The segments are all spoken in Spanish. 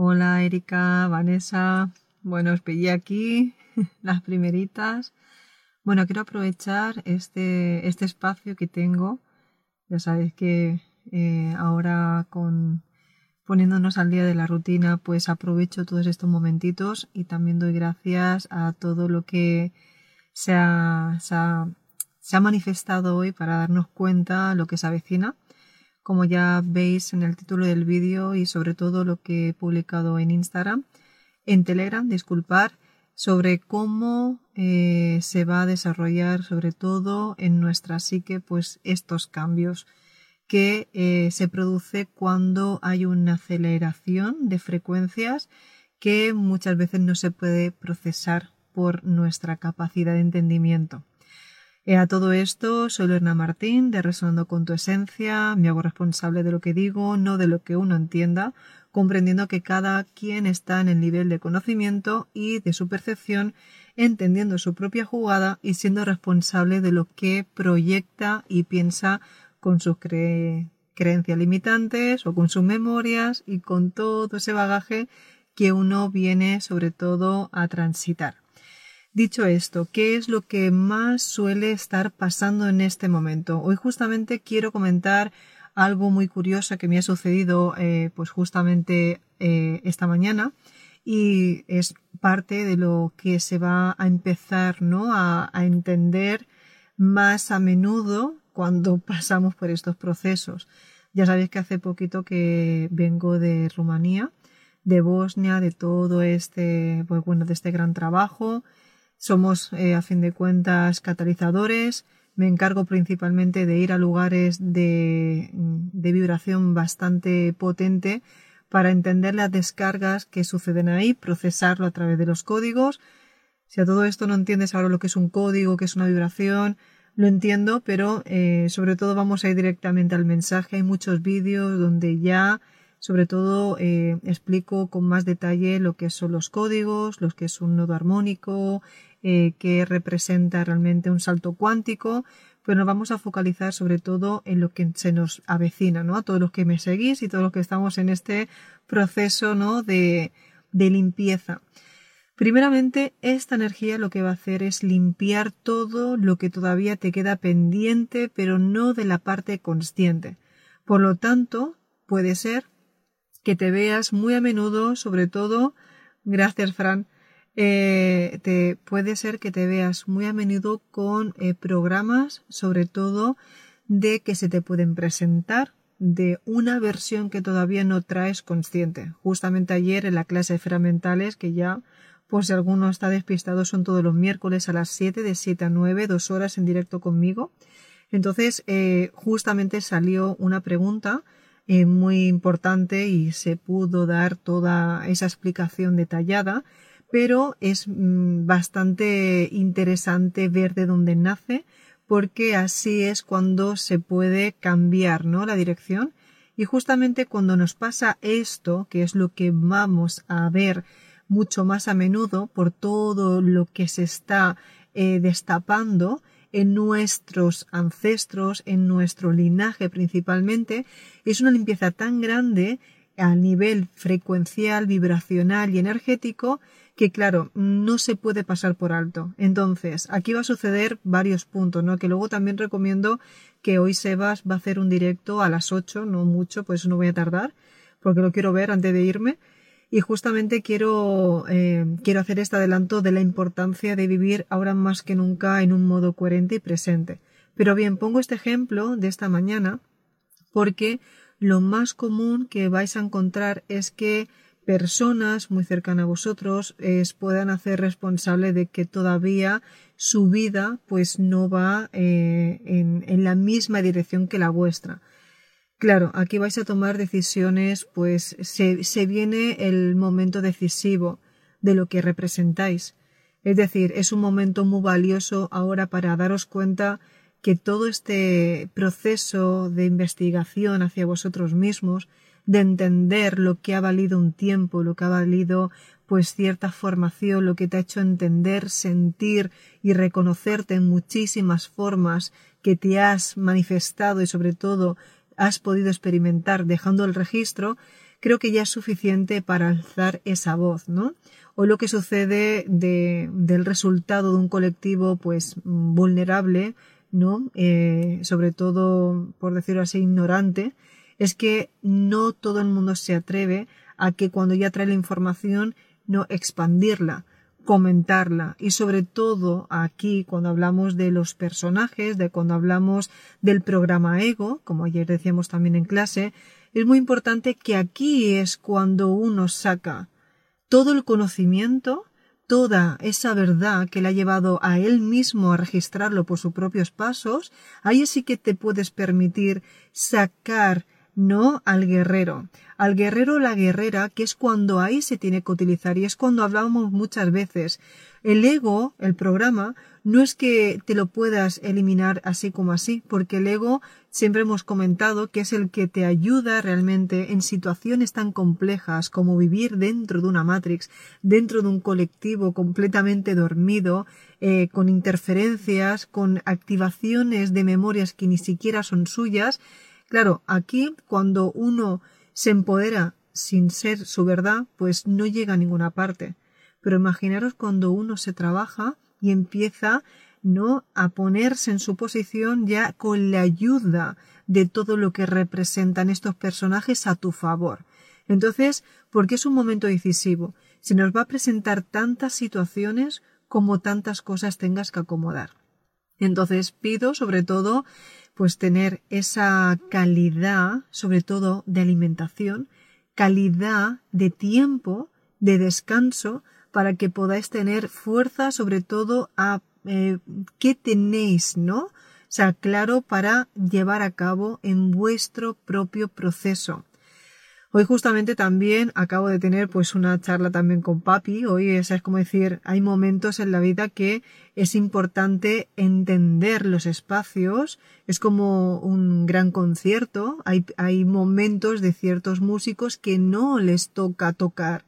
Hola Erika, Vanessa. Bueno, os pillé aquí las primeritas. Bueno, quiero aprovechar este, este espacio que tengo. Ya sabéis que eh, ahora con poniéndonos al día de la rutina, pues aprovecho todos estos momentitos y también doy gracias a todo lo que se ha, se ha, manifestado hoy para darnos cuenta lo que se avecina. Como ya veis en el título del vídeo y sobre todo lo que he publicado en Instagram, en Telegram, disculpar, sobre cómo eh, se va a desarrollar sobre todo en nuestra psique pues estos cambios que eh, se produce cuando hay una aceleración de frecuencias que muchas veces no se puede procesar por nuestra capacidad de entendimiento. Eh, a todo esto, soy Lorena Martín, de Resonando con tu Esencia, me hago responsable de lo que digo, no de lo que uno entienda, comprendiendo que cada quien está en el nivel de conocimiento y de su percepción, entendiendo su propia jugada y siendo responsable de lo que proyecta y piensa con sus creencias limitantes o con sus memorias y con todo ese bagaje que uno viene sobre todo a transitar. Dicho esto, ¿qué es lo que más suele estar pasando en este momento? Hoy justamente quiero comentar algo muy curioso que me ha sucedido eh, pues justamente eh, esta mañana y es parte de lo que se va a empezar ¿no? a entender más a menudo cuando pasamos por estos procesos. Ya sabéis que hace poquito que vengo de Rumanía, de Bosnia, de todo este, pues bueno, de este gran trabajo. Somos, eh, a fin de cuentas, catalizadores. Me encargo principalmente de ir a lugares de, de vibración bastante potente para entender las descargas que suceden ahí, procesarlo a través de los códigos. Si a todo esto no entiendes ahora lo que es un código, que es una vibración, lo entiendo, pero eh, sobre todo vamos a ir directamente al mensaje. Hay muchos vídeos donde ya, sobre todo, eh, explico con más detalle lo que son los códigos, lo que es un nodo armónico, eh, que representa realmente un salto cuántico, pero nos vamos a focalizar sobre todo en lo que se nos avecina, ¿no? A todos los que me seguís y todos los que estamos en este proceso, ¿no? De, de limpieza. Primeramente, esta energía lo que va a hacer es limpiar todo lo que todavía te queda pendiente, pero no de la parte consciente. Por lo tanto, puede ser que te veas muy a menudo, sobre todo, gracias Fran, eh, te, puede ser que te veas muy a menudo con eh, programas, sobre todo, de que se te pueden presentar de una versión que todavía no traes consciente. Justamente ayer en la clase de fermentales, que ya por si alguno está despistado, son todos los miércoles a las 7, de 7 a 9, dos horas en directo conmigo. Entonces, eh, justamente salió una pregunta eh, muy importante y se pudo dar toda esa explicación detallada, pero es mm, bastante interesante ver de dónde nace, porque así es cuando se puede cambiar, ¿no? La dirección. Y justamente cuando nos pasa esto, que es lo que vamos a ver mucho más a menudo por todo lo que se está eh, destapando en nuestros ancestros, en nuestro linaje principalmente. Es una limpieza tan grande a nivel frecuencial, vibracional y energético que claro, no se puede pasar por alto. Entonces, aquí va a suceder varios puntos, ¿no? Que luego también recomiendo que hoy Sebas va a hacer un directo a las 8, no mucho, pues no voy a tardar, porque lo quiero ver antes de irme y justamente quiero, eh, quiero hacer este adelanto de la importancia de vivir ahora más que nunca en un modo coherente y presente. Pero bien, pongo este ejemplo de esta mañana porque lo más común que vais a encontrar es que personas muy cercanas a vosotros es, puedan hacer responsable de que todavía su vida pues no va eh, en la misma dirección que la vuestra. Claro, aquí vais a tomar decisiones, pues se, se viene el momento decisivo. de lo que representáis. Es decir, es un momento muy valioso ahora para daros cuenta que todo este proceso de investigación hacia vosotros mismos, de entender lo que ha valido un tiempo, lo que ha valido pues cierta formación, lo que te ha hecho entender, sentir y reconocerte en muchísimas formas que te has manifestado y sobre todo has podido experimentar dejando el registro, creo que ya es suficiente para alzar esa voz, ¿no? O lo que sucede de, del resultado de un colectivo pues vulnerable, ¿no? Eh, sobre todo, por decirlo así, ignorante, es que no todo el mundo se atreve a que cuando ya trae la información no expandirla, comentarla. Y sobre todo aquí cuando hablamos de los personajes, de cuando hablamos del programa ego, como ayer decíamos también en clase, es muy importante que aquí es cuando uno saca todo el conocimiento, toda esa verdad que le ha llevado a él mismo a registrarlo por sus propios pasos, ahí sí que te puedes permitir sacar no al guerrero. Al guerrero o la guerrera, que es cuando ahí se tiene que utilizar y es cuando hablamos muchas veces. El ego, el programa, no es que te lo puedas eliminar así como así, porque el ego siempre hemos comentado que es el que te ayuda realmente en situaciones tan complejas como vivir dentro de una matrix, dentro de un colectivo completamente dormido, eh, con interferencias, con activaciones de memorias que ni siquiera son suyas, Claro, aquí cuando uno se empodera sin ser su verdad, pues no llega a ninguna parte. Pero imaginaros cuando uno se trabaja y empieza no a ponerse en su posición ya con la ayuda de todo lo que representan estos personajes a tu favor. Entonces, porque es un momento decisivo, se nos va a presentar tantas situaciones como tantas cosas tengas que acomodar. Entonces pido sobre todo pues tener esa calidad, sobre todo de alimentación, calidad de tiempo, de descanso, para que podáis tener fuerza, sobre todo a eh, qué tenéis, ¿no? O sea, claro, para llevar a cabo en vuestro propio proceso. Hoy justamente también acabo de tener pues una charla también con papi. Hoy es, es como decir, hay momentos en la vida que es importante entender los espacios. Es como un gran concierto. Hay, hay momentos de ciertos músicos que no les toca tocar.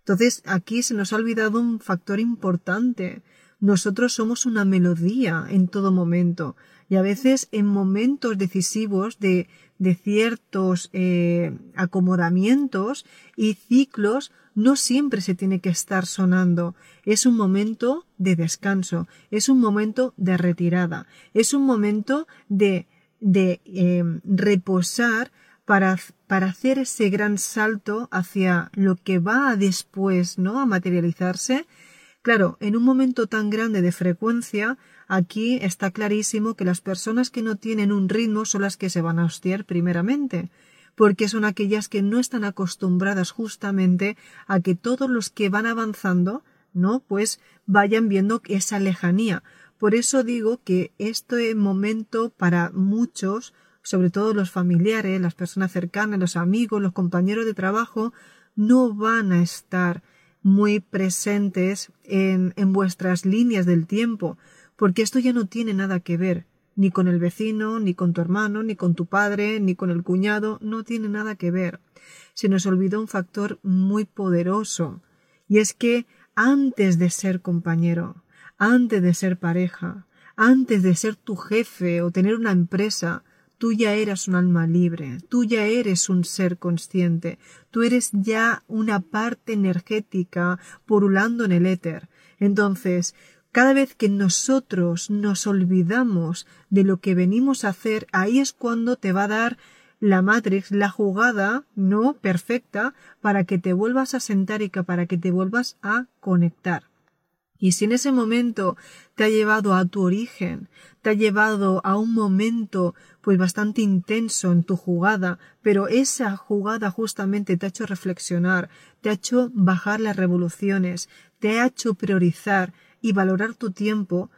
Entonces aquí se nos ha olvidado un factor importante. Nosotros somos una melodía en todo momento y a veces en momentos decisivos de de ciertos eh, acomodamientos y ciclos no siempre se tiene que estar sonando. Es un momento de descanso, es un momento de retirada, es un momento de, de em, reposar para, para hacer ese gran salto hacia lo que va después, ¿no? A materializarse. Claro, en un momento tan grande de frecuencia, Aquí está clarísimo que las personas que no tienen un ritmo son las que se van a hostiar primeramente, porque son aquellas que no están acostumbradas justamente a que todos los que van avanzando, ¿no? Pues vayan viendo esa lejanía. Por eso digo que este momento para muchos, sobre todo los familiares, las personas cercanas, los amigos, los compañeros de trabajo, no van a estar muy presentes en, en vuestras líneas del tiempo, porque esto ya no tiene nada que ver ni con el vecino, ni con tu hermano, ni con tu padre, ni con el cuñado, no tiene nada que ver. Se nos olvidó un factor muy poderoso, y es que antes de ser compañero, antes de ser pareja, antes de ser tu jefe o tener una empresa, tú ya eras un alma libre, tú ya eres un ser consciente, tú eres ya una parte energética porulando en el éter. Entonces, cada vez que nosotros nos olvidamos de lo que venimos a hacer, ahí es cuando te va a dar la Matrix, la jugada no perfecta para que te vuelvas a sentar y para que te vuelvas a conectar. Y si en ese momento te ha llevado a tu origen, te ha llevado a un momento pues bastante intenso en tu jugada, pero esa jugada justamente te ha hecho reflexionar, te ha hecho bajar las revoluciones, te ha hecho priorizar, y valorar tu tiempo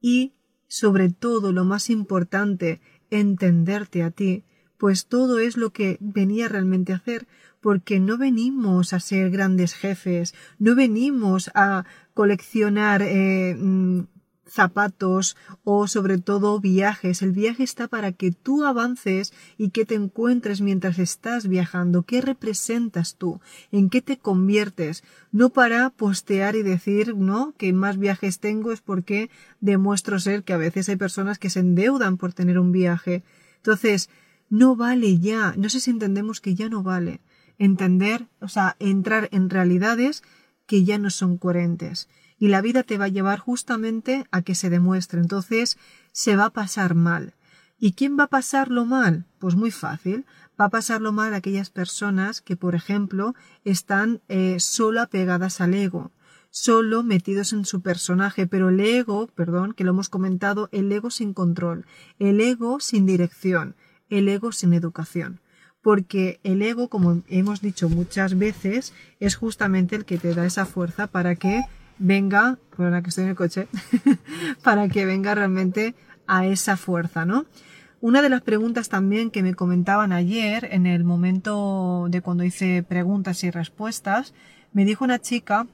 y, sobre todo, lo más importante, entenderte a ti, pues todo es lo que venía realmente a hacer, porque no venimos a ser grandes jefes, no venimos a coleccionar eh, mm, zapatos o sobre todo viajes. El viaje está para que tú avances y que te encuentres mientras estás viajando. ¿Qué representas tú? ¿En qué te conviertes? No para postear y decir, no, que más viajes tengo es porque demuestro ser que a veces hay personas que se endeudan por tener un viaje. Entonces, no vale ya. No sé si entendemos que ya no vale. Entender, o sea, entrar en realidades que ya no son coherentes y la vida te va a llevar justamente a que se demuestre. Entonces se va a pasar mal. ¿Y quién va a pasarlo mal? Pues muy fácil. Va a pasarlo mal aquellas personas que, por ejemplo, están eh, solo apegadas al ego, solo metidos en su personaje, pero el ego, perdón, que lo hemos comentado, el ego sin control, el ego sin dirección, el ego sin educación porque el ego, como hemos dicho muchas veces, es justamente el que te da esa fuerza para que venga, la que estoy en el coche, para que venga realmente a esa fuerza, ¿no? Una de las preguntas también que me comentaban ayer, en el momento de cuando hice preguntas y respuestas, me dijo una chica,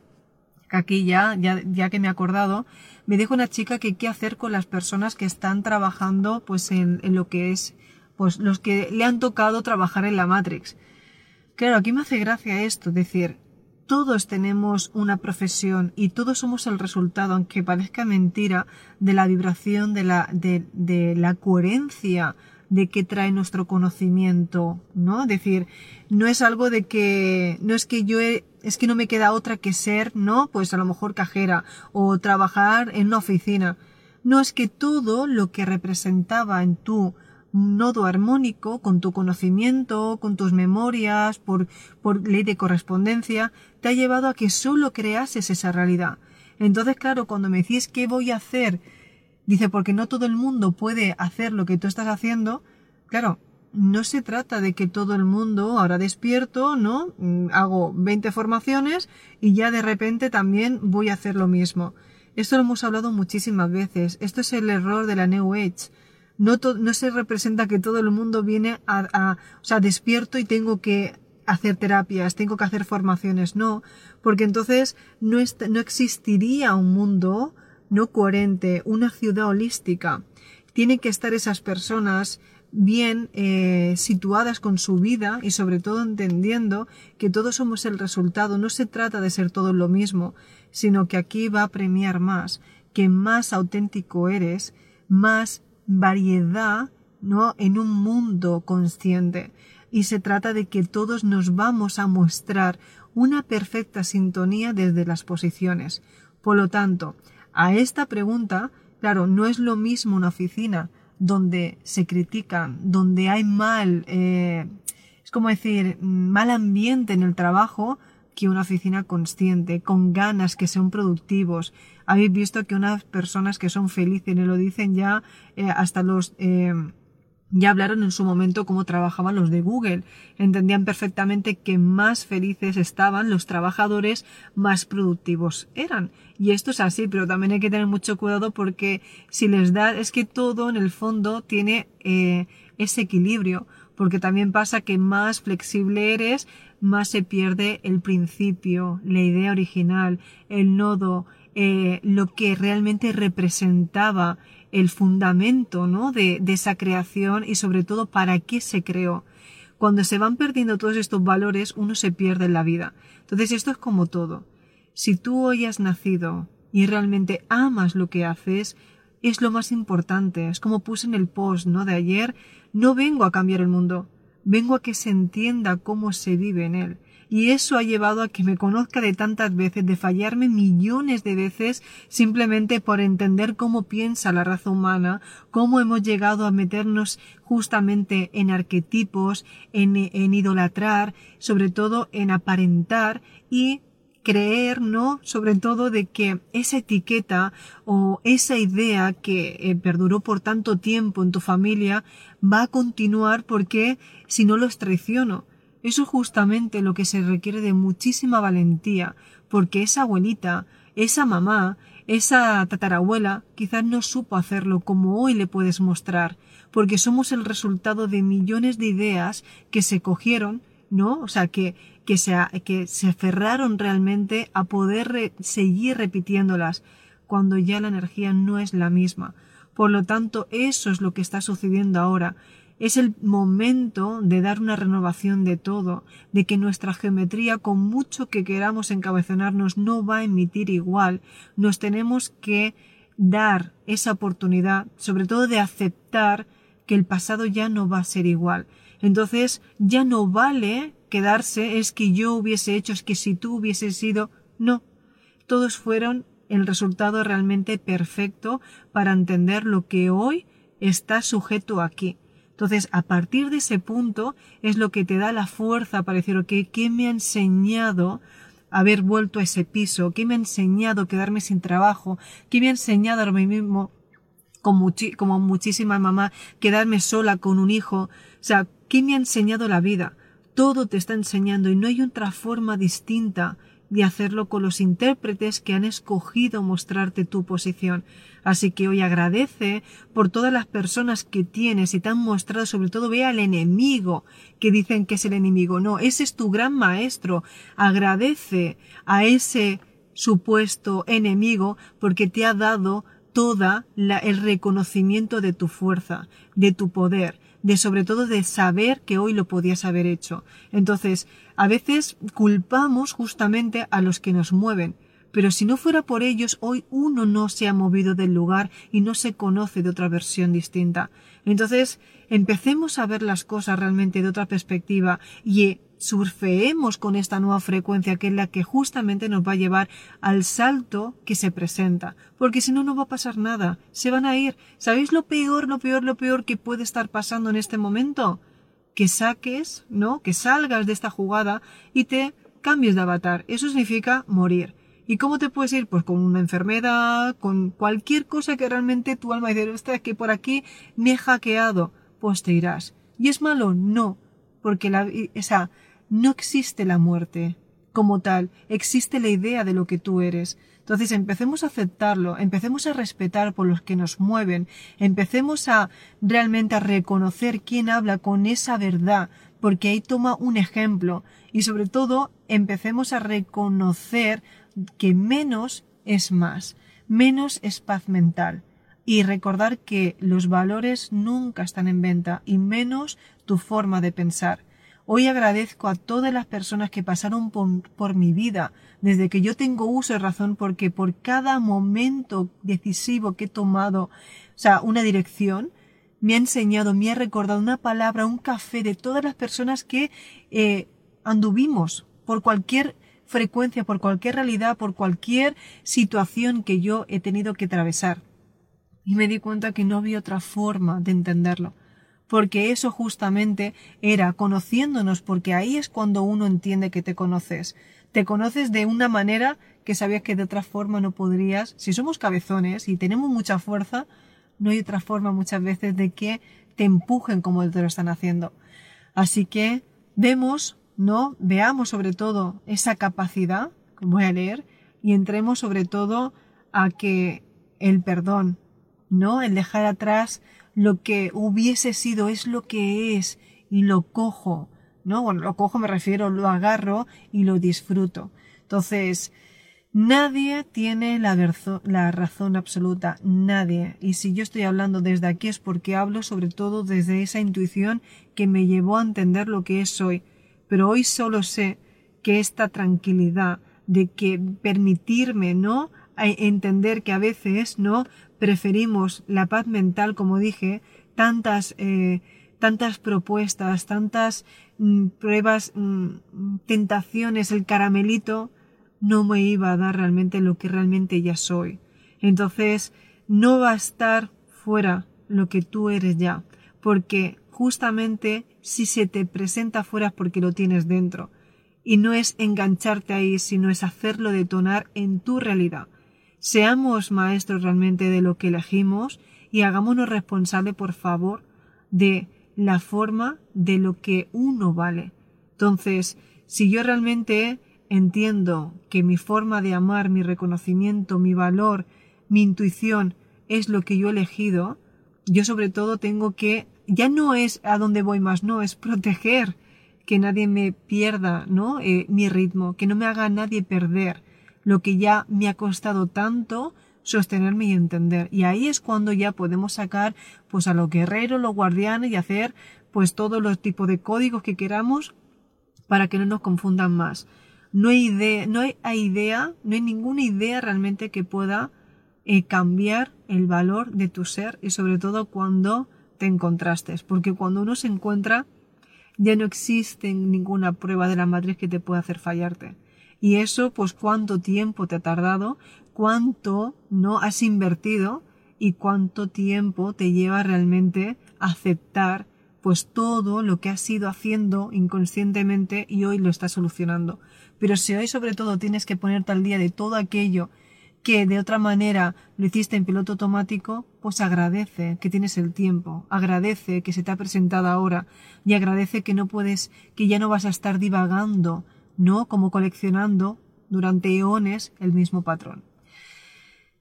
que aquí ya, ya, ya que me he acordado, me dijo una chica que qué hacer con las personas que están trabajando pues en, en lo que es, pues los que le han tocado trabajar en la Matrix. Claro, aquí me hace gracia esto, decir, todos tenemos una profesión y todos somos el resultado, aunque parezca mentira, de la vibración, de la, de, la coherencia de que trae nuestro conocimiento, ¿no? Es decir, no es algo de que, no es que yo es que no me queda otra que ser, ¿no? Pues a lo mejor cajera o trabajar en una oficina. No es que todo lo que representaba en tu nodo armónico con tu conocimiento, con tus memorias, por, por ley de correspondencia, te ha llevado a que solo creases esa realidad. Entonces, claro, cuando me decís qué voy a hacer, dice, porque no todo el mundo puede hacer lo que tú estás haciendo, claro, no se trata de que todo el mundo ahora despierto, ¿no? Mm, hago 20 formaciones y ya de repente también voy a hacer lo mismo. Esto lo hemos hablado muchísimas veces. Esto es el error de la New Age. No, no se representa que todo el mundo viene a, a, o sea, despierto y tengo que hacer terapias, tengo que hacer formaciones, no, porque entonces no, no existiría un mundo no coherente, una ciudad holística. Tienen que estar esas personas bien eh, situadas con su vida y sobre todo entendiendo que todos somos el resultado. No se trata de ser todos lo mismo, sino que aquí va a premiar más, que más auténtico eres, más variedad, ¿no? En un mundo consciente. Y se trata de que todos nos vamos a mostrar una perfecta sintonía desde las posiciones. Por lo tanto, a esta pregunta, claro, no es lo mismo una oficina donde se critican, donde hay mal, eh, es como decir, mal ambiente en el trabajo, que una oficina consciente, con ganas, que sean productivos. Habéis visto que unas personas que son felices, y lo dicen ya eh, hasta los... Eh, ya hablaron en su momento cómo trabajaban los de Google. Entendían perfectamente que más felices estaban los trabajadores, más productivos eran. Y esto es así, pero también hay que tener mucho cuidado porque si les da, es que todo en el fondo tiene eh, ese equilibrio. Porque también pasa que más flexible eres, más se pierde el principio, la idea original, el nodo, eh, lo que realmente representaba el fundamento ¿no? de, de esa creación y sobre todo para qué se creó. Cuando se van perdiendo todos estos valores, uno se pierde en la vida. Entonces esto es como todo. Si tú hoy has nacido y realmente amas lo que haces, es lo más importante. Es como puse en el post, ¿no? De ayer, no vengo a cambiar el mundo vengo a que se entienda cómo se vive en él. Y eso ha llevado a que me conozca de tantas veces, de fallarme millones de veces simplemente por entender cómo piensa la raza humana, cómo hemos llegado a meternos justamente en arquetipos, en, en idolatrar, sobre todo en aparentar y creer, ¿no? Sobre todo de que esa etiqueta o esa idea que eh, perduró por tanto tiempo en tu familia va a continuar porque si no los traiciono. Eso es justamente lo que se requiere de muchísima valentía, porque esa abuelita, esa mamá, esa tatarabuela quizás no supo hacerlo como hoy le puedes mostrar, porque somos el resultado de millones de ideas que se cogieron, ¿no? O sea, que, que, se, que se aferraron realmente a poder seguir repitiéndolas cuando ya la energía no es la misma. Por lo tanto, eso es lo que está sucediendo ahora. Es el momento de dar una renovación de todo, de que nuestra geometría, con mucho que queramos encabezonarnos, no va a emitir igual. Nos tenemos que dar esa oportunidad, sobre todo de aceptar que el pasado ya no va a ser igual. Entonces, ya no vale quedarse, es que yo hubiese hecho, es que si tú hubieses sido, no. Todos fueron el resultado realmente perfecto para entender lo que hoy está sujeto aquí. Entonces, a partir de ese punto es lo que te da la fuerza para decir, ok, ¿qué me ha enseñado haber vuelto a ese piso? ¿Qué me ha enseñado quedarme sin trabajo? ¿Qué me ha enseñado ahora mismo, como, como muchísima mamá, quedarme sola con un hijo? O sea, ¿qué me ha enseñado la vida? Todo te está enseñando y no hay otra forma distinta de hacerlo con los intérpretes que han escogido mostrarte tu posición. Así que hoy agradece por todas las personas que tienes y te han mostrado, sobre todo ve al enemigo que dicen que es el enemigo. No, ese es tu gran maestro. Agradece a ese supuesto enemigo porque te ha dado toda el reconocimiento de tu fuerza, de tu poder, de sobre todo de saber que hoy lo podías haber hecho. Entonces, a veces culpamos justamente a los que nos mueven, pero si no fuera por ellos, hoy uno no se ha movido del lugar y no se conoce de otra versión distinta. Entonces, empecemos a ver las cosas realmente de otra perspectiva y surfeemos con esta nueva frecuencia que es la que justamente nos va a llevar al salto que se presenta. Porque si no, no va a pasar nada. Se van a ir. ¿Sabéis lo peor, lo peor, lo peor que puede estar pasando en este momento? Que saques, ¿no? Que salgas de esta jugada y te cambies de avatar. Eso significa morir. ¿Y cómo te puedes ir? Pues con una enfermedad, con cualquier cosa que realmente tu alma dice, es que por aquí me he hackeado. Pues te irás. ¿Y es malo? No. Porque la, esa, no existe la muerte como tal, existe la idea de lo que tú eres. Entonces empecemos a aceptarlo, empecemos a respetar por los que nos mueven, empecemos a realmente a reconocer quién habla con esa verdad, porque ahí toma un ejemplo y sobre todo empecemos a reconocer que menos es más, menos es paz mental y recordar que los valores nunca están en venta y menos tu forma de pensar. Hoy agradezco a todas las personas que pasaron por, mi vida desde que yo tengo uso de razón porque por cada momento decisivo que he tomado, o sea, una dirección, me ha enseñado, me ha recordado una palabra, un café de todas las personas que eh, anduvimos por cualquier frecuencia, por cualquier realidad, por cualquier situación que yo he tenido que atravesar. Y me di cuenta que no había otra forma de entenderlo porque eso justamente era conociéndonos, porque ahí es cuando uno entiende que te conoces. Te conoces de una manera que sabías que de otra forma no podrías. Si somos cabezones y tenemos mucha fuerza, no hay otra forma muchas veces de que te empujen como te lo están haciendo. Así que vemos, ¿no? Veamos sobre todo esa capacidad, que voy a leer, y entremos sobre todo a que el perdón, ¿no? El dejar atrás lo que hubiese sido es lo que es y lo cojo, ¿no? Bueno, lo cojo me refiero, lo agarro y lo disfruto. Entonces, nadie tiene la, razón absoluta, nadie. Y si yo estoy hablando desde aquí es porque hablo sobre todo desde esa intuición que me llevó a entender lo que es hoy. Pero hoy solo sé que esta tranquilidad de que permitirme, ¿no? Entender que a veces, ¿no? preferimos la paz mental, como dije, tantas, eh, tantas propuestas, tantas mm, pruebas, mm, tentaciones, el caramelito, no me iba a dar realmente lo que realmente ya soy. Entonces, no va a estar fuera lo que tú eres ya, porque justamente si se te presenta fuera es porque lo tienes dentro. Y no es engancharte ahí, sino es hacerlo detonar en tu realidad. Seamos maestros realmente de lo que elegimos y hagámonos responsables, por favor, de la forma de lo que uno vale. Entonces, si yo realmente entiendo que mi forma de amar, mi reconocimiento, mi valor, mi intuición es lo que yo he elegido, yo sobre todo tengo que, ya no es a dónde voy más, no, es proteger que nadie me pierda, ¿no? Eh, mi ritmo, que no me haga nadie perder lo que ya me ha costado tanto sostenerme y entender. Y ahí es cuando ya podemos sacar pues a los guerreros, los guardianes y hacer pues todos los tipos de códigos que queramos para que no nos confundan más. No hay idea, no hay idea, no hay ninguna idea realmente que pueda eh, cambiar el valor de tu ser y sobre todo cuando te encontraste. Porque cuando uno se encuentra, ya no existe ninguna prueba de la matriz que te pueda hacer fallarte. Y eso, pues cuánto tiempo te ha tardado, cuánto no has invertido y cuánto tiempo te lleva realmente aceptar pues todo lo que has ido haciendo inconscientemente y hoy lo estás solucionando. Pero si hoy sobre todo tienes que ponerte al día de todo aquello que de otra manera lo hiciste en piloto automático, pues agradece que tienes el tiempo, agradece que se te ha presentado ahora y agradece que no puedes, que ya no vas a estar divagando, no como coleccionando durante eones el mismo patrón.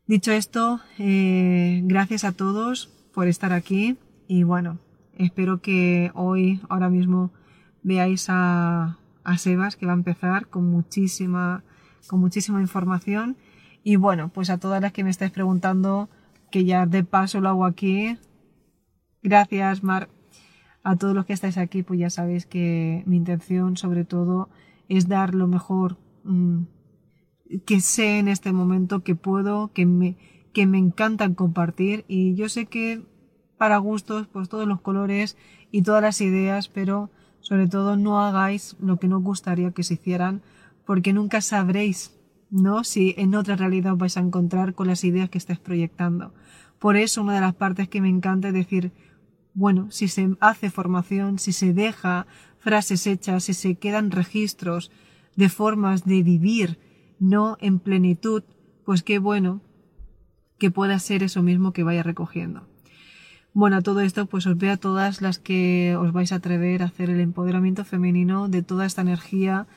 Dicho esto, eh, gracias a todos por estar aquí y bueno, espero que hoy, ahora mismo, veáis a, a Sebas que va a empezar con muchísima, con muchísima información y bueno, pues a todas las que me estáis preguntando, que ya de paso lo hago aquí. Gracias, Mar. A todos los que estáis aquí, pues ya sabéis que mi intención, sobre todo, es dar lo mejor mm, que sé en este momento, que puedo, que me, que me encantan compartir. Y yo sé que para gustos, pues todos los colores y todas las ideas, pero sobre todo no hagáis lo que no gustaría que se hicieran, porque nunca sabréis ¿no? Si en otra realidad os vais a encontrar con las ideas que estáis proyectando. Por eso una de las partes que me encanta es decir, bueno, si se hace formación, si se deja frases hechas, si se quedan registros de formas de vivir, no en plenitud, pues qué bueno que pueda ser eso mismo que vaya recogiendo. Bueno, a todo esto, pues os veo a todas las que os vais a atrever a hacer el empoderamiento femenino de toda esta energía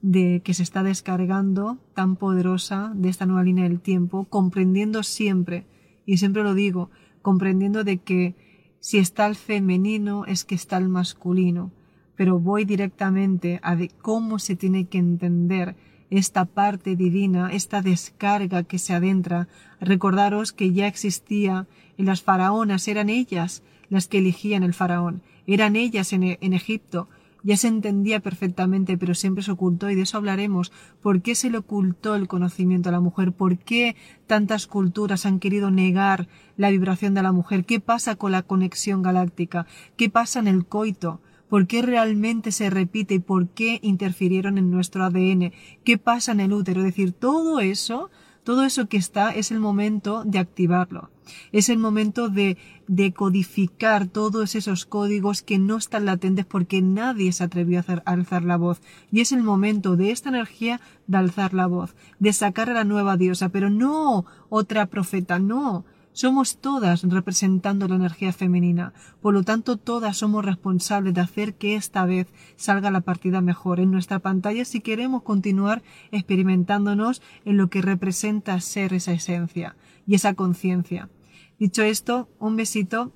de que se está descargando tan poderosa de esta nueva línea del tiempo, comprendiendo siempre, y siempre lo digo, comprendiendo de que si está el femenino es que está el masculino, pero voy directamente a de cómo se tiene que entender esta parte divina, esta descarga que se adentra. Recordaros que ya existía en las faraonas, eran ellas las que elegían el faraón, eran ellas en, en Egipto, ya se entendía perfectamente, pero siempre se ocultó, y de eso hablaremos. ¿Por qué se le ocultó el conocimiento a la mujer? ¿Por qué tantas culturas han querido negar la vibración de la mujer? ¿Qué pasa con la conexión galáctica? ¿Qué pasa en el coito? ¿Por qué realmente se repite y por qué interfirieron en nuestro ADN? ¿Qué pasa en el útero? Es decir, todo eso todo eso que está es el momento de activarlo. Es el momento de, de codificar todos esos códigos que no están latentes porque nadie se atrevió a, hacer, a alzar la voz. Y es el momento de esta energía de alzar la voz, de sacar a la nueva diosa, pero no otra profeta, no somos todas representando la energía femenina, por lo tanto todas somos responsables de hacer que esta vez salga la partida mejor en nuestra pantalla si queremos continuar experimentándonos en lo que representa ser esa esencia y esa conciencia. Dicho esto, un besito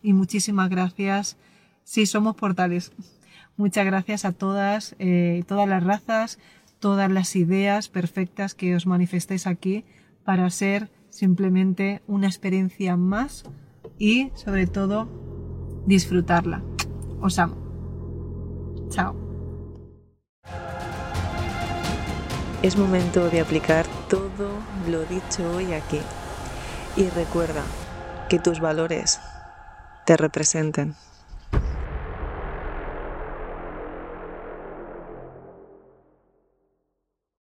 y muchísimas gracias. Sí, somos portales. Muchas gracias a todas, eh, todas las razas, todas las ideas perfectas que os manifestéis aquí para ser simplemente una experiencia más y sobre todo disfrutarla. Os amo. Chao. Es momento de aplicar todo lo dicho hoy aquí. Y recuerda que tus valores te representen.